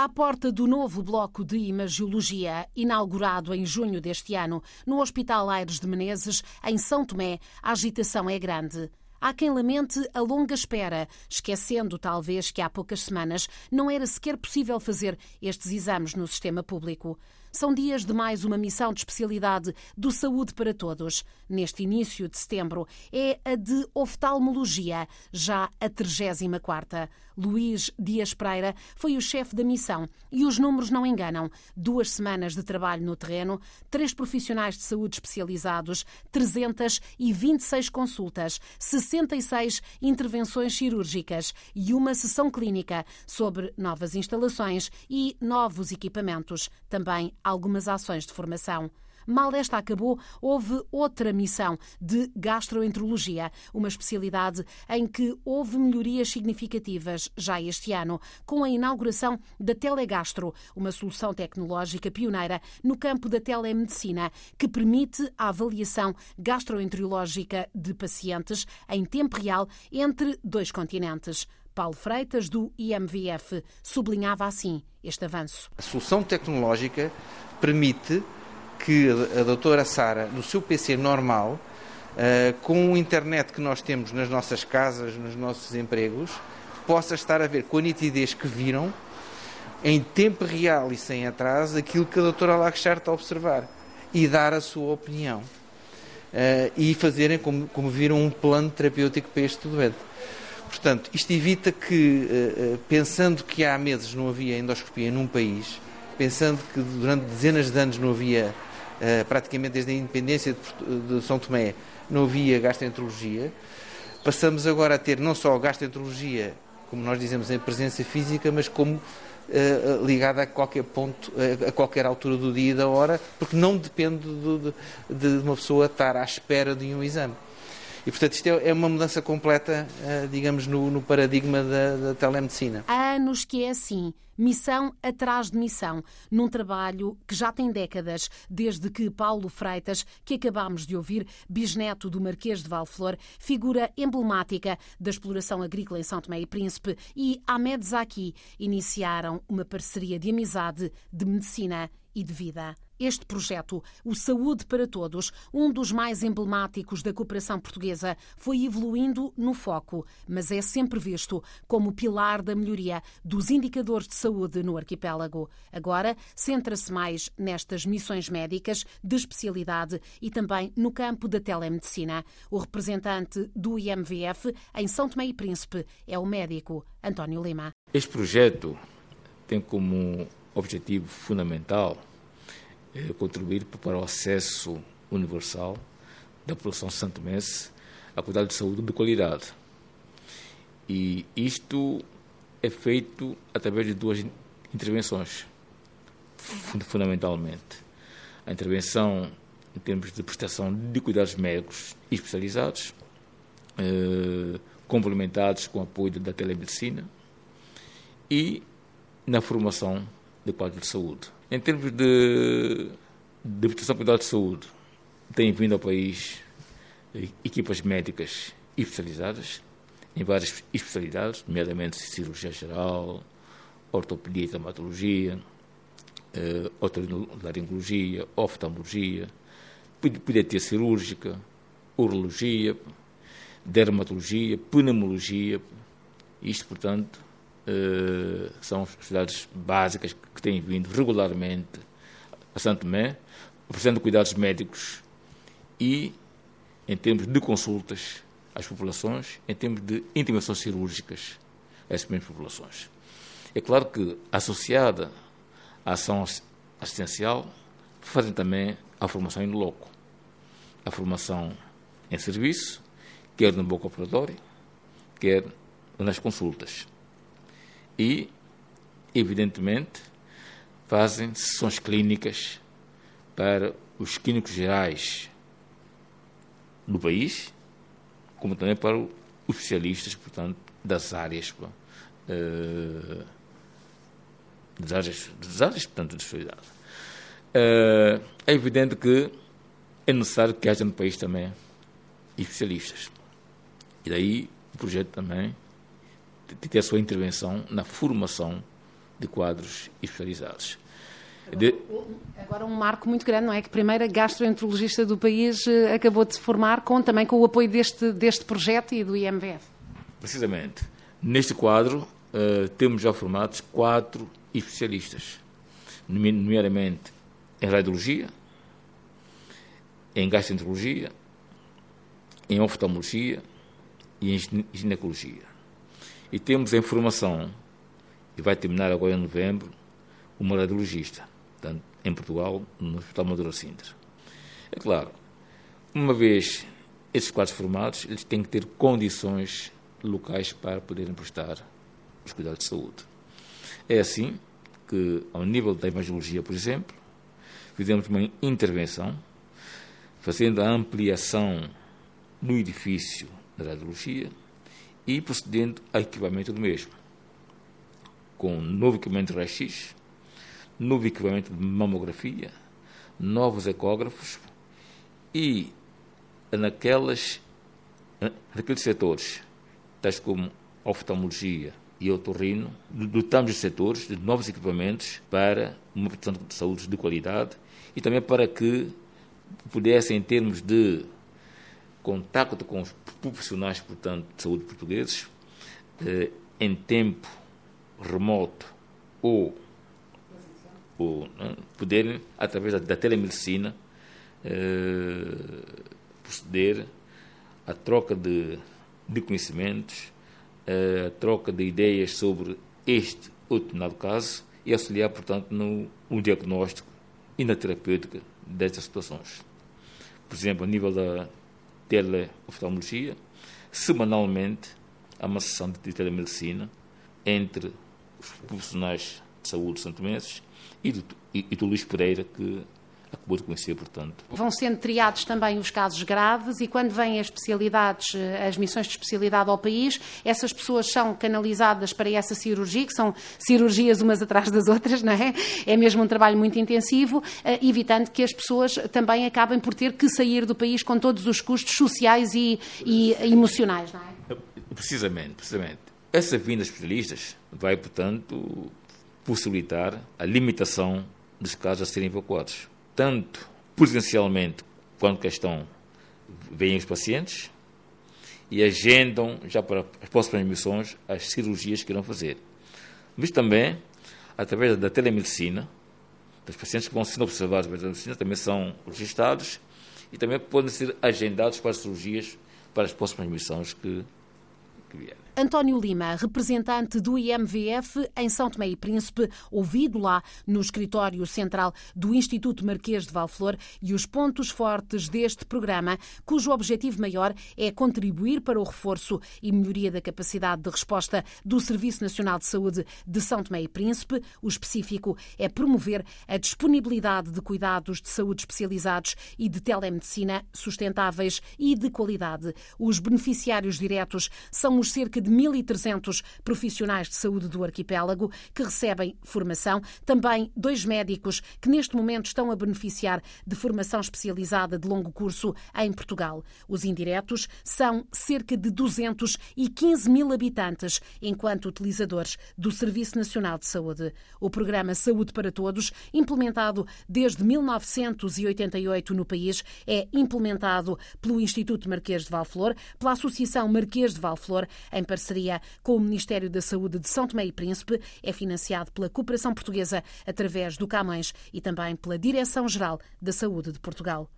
À porta do novo bloco de imagiologia, inaugurado em junho deste ano no Hospital Aires de Menezes, em São Tomé, a agitação é grande. Há quem lamente a longa espera, esquecendo talvez que há poucas semanas não era sequer possível fazer estes exames no sistema público. São dias de mais uma missão de especialidade do Saúde para Todos. Neste início de setembro é a de oftalmologia, já a 34 Luís Dias Pereira foi o chefe da missão e os números não enganam. Duas semanas de trabalho no terreno, três profissionais de saúde especializados, 326 consultas, 66 intervenções cirúrgicas e uma sessão clínica sobre novas instalações e novos equipamentos. Também algumas ações de formação. Mal esta acabou, houve outra missão de gastroenterologia, uma especialidade em que houve melhorias significativas já este ano, com a inauguração da Telegastro, uma solução tecnológica pioneira no campo da telemedicina, que permite a avaliação gastroenterológica de pacientes em tempo real entre dois continentes. Paulo Freitas, do IMVF, sublinhava assim este avanço. A solução tecnológica permite que a doutora Sara, no seu PC normal, uh, com o internet que nós temos nas nossas casas, nos nossos empregos, possa estar a ver com a nitidez que viram, em tempo real e sem atraso, aquilo que a doutora Lachar está a observar e dar a sua opinião. Uh, e fazerem, como, como viram, um plano terapêutico para este doente. Portanto, isto evita que, uh, pensando que há meses não havia endoscopia num país, pensando que durante dezenas de anos não havia, praticamente desde a independência de, São Tomé, não havia gastroenterologia, passamos agora a ter não só gastroenterologia, como nós dizemos, em presença física, mas como uh, ligada a qualquer ponto, a qualquer altura do dia e da hora, porque não depende de, de uma pessoa estar à espera de um exame. E, portanto, isto é, é uma mudança completa, eh, digamos, no, no paradigma da, da, telemedicina. Há anos que é assim, missão atrás de missão, num trabalho que já tem décadas, desde que Paulo Freitas, que acabámos de ouvir, bisneto do Marquês de Valflor, figura emblemática da exploração agrícola em São Tomé e Príncipe, e Ahmed Zaki iniciaram uma parceria de amizade, de medicina e de vida. Este projeto, o Saúde para Todos, um dos mais emblemáticos da cooperação portuguesa, foi evoluindo no foco, mas é sempre visto como pilar da melhoria dos indicadores de saúde no arquipélago. Agora, centra-se mais nestas missões médicas de especialidade e também no campo da telemedicina. O representante do IMVF em São Tomé e Príncipe é o médico António Lima. Este projeto tem como objetivo fundamental eh, contribuir para o acesso universal da população santomense a cuidado de saúde de qualidade. E isto é feito através de duas intervenções, fundamentalmente. A intervenção em termos de prestação de cuidados médicos especializados, eh, complementados com o apoio da telemedicina, e na formação de quadro de saúde. Em termos de, de proteção cuidado de saúde, têm vindo ao país equipas médicas especializadas, em várias especialidades, nomeadamente cirurgia geral, ortopedia e traumatologia, eh, otorrinolaringologia, oftalmologia, pediatria cirúrgica, urologia, dermatologia, pneumologia. Isto, portanto, eh, são especialidades básicas que têm vindo regularmente a Santo Tomé, oferecendo cuidados médicos e, em termos de consultas às populações, em termos de intervenções cirúrgicas a essas mesmas populações. É claro que, associada à ação assistencial, fazem também a formação em loco, a formação em serviço, quer no boca operatório, quer nas consultas e, evidentemente, fazem sessões clínicas para os clínicos gerais do país, como também para os especialistas, portanto, das áreas, uh, das áreas, das áreas, portanto, de especialidade. Uh, é evidente que é necessário que haja no país também especialistas. E daí o projeto também ter a sua intervenção na formação de quadros especializados. De... Agora um marco muito grande, não é? Que a primeira gastroenterologista do país eh, acabou de se formar com, também com o apoio deste, deste projeto e do IMVF. Precisamente. Neste quadro uh, temos já formados quatro especialistas, nomeadamente em radiologia, em gastroenterologia, em oftalmologia e em ginecologia. E temos em formação, e vai terminar agora em novembro, uma radiologista, portanto, em Portugal, no Hospital Madureira Sintra. É claro, uma vez esses quadros formados, eles têm que ter condições locais para poderem prestar os cuidados de saúde. É assim que, ao nível da imagiologia, por exemplo, fizemos uma intervenção, fazendo a ampliação no edifício da radiologia e procedendo ao equipamento do mesmo, com novo equipamento de raio-x, novo equipamento de mamografia, novos ecógrafos e naquelas, naqueles setores, tais como oftalmologia e otorrino, dotamos os setores de novos equipamentos para uma prestação de saúde de qualidade e também para que pudessem, em termos de contacto com os profissionais, portanto, de saúde portugueses, eh, em tempo remoto ou, ou né, poderem, através da, da telemedicina, eh, proceder à troca de, de conhecimentos, eh, a troca de ideias sobre este ou determinado caso e auxiliar, portanto, no, no diagnóstico e na terapêutica destas situações. Por exemplo, a nível da teleoftalmologia, semanalmente há uma sessão de telemedicina entre os profissionais de saúde santomenses e do, e, e do Luís Pereira, que acabou de conhecer, portanto. Vão sendo triados também os casos graves e quando vêm as especialidades, eh, as missões de especialidade ao país, essas pessoas são canalizadas para essa cirurgia, que são cirurgias umas atrás das outras, não é? É mesmo um trabalho muito intensivo, eh, evitando que as pessoas também acabem por ter que sair do país com todos os custos sociais e, e emocionais, não é? Precisamente, precisamente. Essa vinda de especialistas vai, portanto, possibilitar a limitação dos casos a serem evacuados tanto presencialmente quanto questão veem os pacientes e agendam já para as próximas missões as cirurgias que irão fazer. Mas também, através da telemedicina, dos pacientes que vão sendo observados pela telemedicina também são registrados e também podem ser agendados para as cirurgias para as próximas missões que, que vierem. António Lima, representante do IMVF em São Tomé e Príncipe, ouvido lá no escritório central do Instituto Marquês de Valflor e os pontos fortes deste programa, cujo objetivo maior é contribuir para o reforço e melhoria da capacidade de resposta do Serviço Nacional de Saúde de São Tomé e Príncipe. O específico é promover a disponibilidade de cuidados de saúde especializados e de telemedicina sustentáveis e de qualidade. Os beneficiários diretos são os cerca de 1.300 profissionais de saúde do arquipélago que recebem formação, também dois médicos que neste momento estão a beneficiar de formação especializada de longo curso em Portugal. Os indiretos são cerca de 215 mil habitantes, enquanto utilizadores do Serviço Nacional de Saúde. O programa Saúde para Todos, implementado desde 1988 no país, é implementado pelo Instituto Marquês de Valflor, pela Associação Marquês de Valflor, em parceria com o Ministério da Saúde de São Tomé e Príncipe, é financiado pela Cooperação Portuguesa através do Camões e também pela Direção-Geral da Saúde de Portugal.